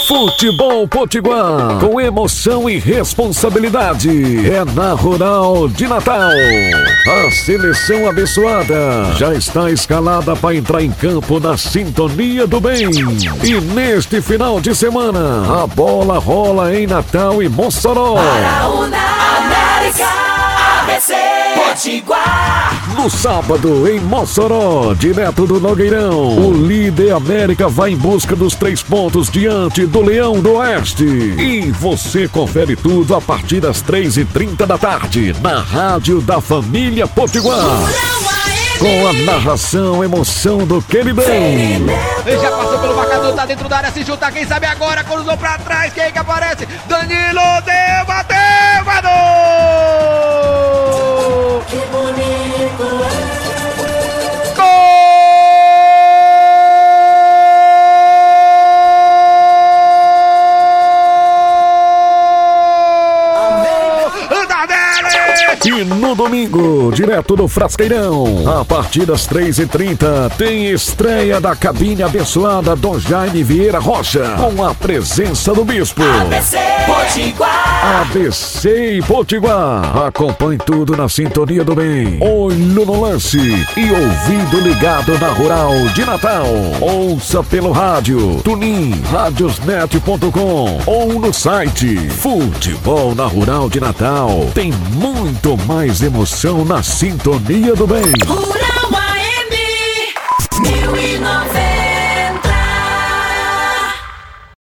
Futebol Potiguar, com emoção e responsabilidade. É na Rural de Natal. A seleção abençoada já está escalada para entrar em campo na sintonia do bem. E neste final de semana, a bola rola em Natal e Mossoró. Paraúna, América, ABC, Potiguar. No sábado, em Mossoró, direto do Nogueirão, o líder América vai em busca dos três pontos diante do Leão do Oeste. E você confere tudo a partir das três e trinta da tarde, na Rádio da Família Potiguar. Com a narração, emoção do queridão. Ele já passou pelo marcador, tá dentro da área, se junta, quem sabe agora, cruzou pra trás, quem que aparece? Danilo deu, E no domingo, direto do Frasqueirão, a partir das 3h30, tem estreia da cabine abençoada Dom Jaime Vieira Rocha, com a presença do Bispo. ABC Potiguar. ABC e Potiguar. Acompanhe tudo na sintonia do bem. Olho no lance e ouvido ligado na Rural de Natal. Ouça pelo rádio, tunin, radiosnet.com ou no site. Futebol na Rural de Natal. Tem muito mais emoção na sintonia do bem.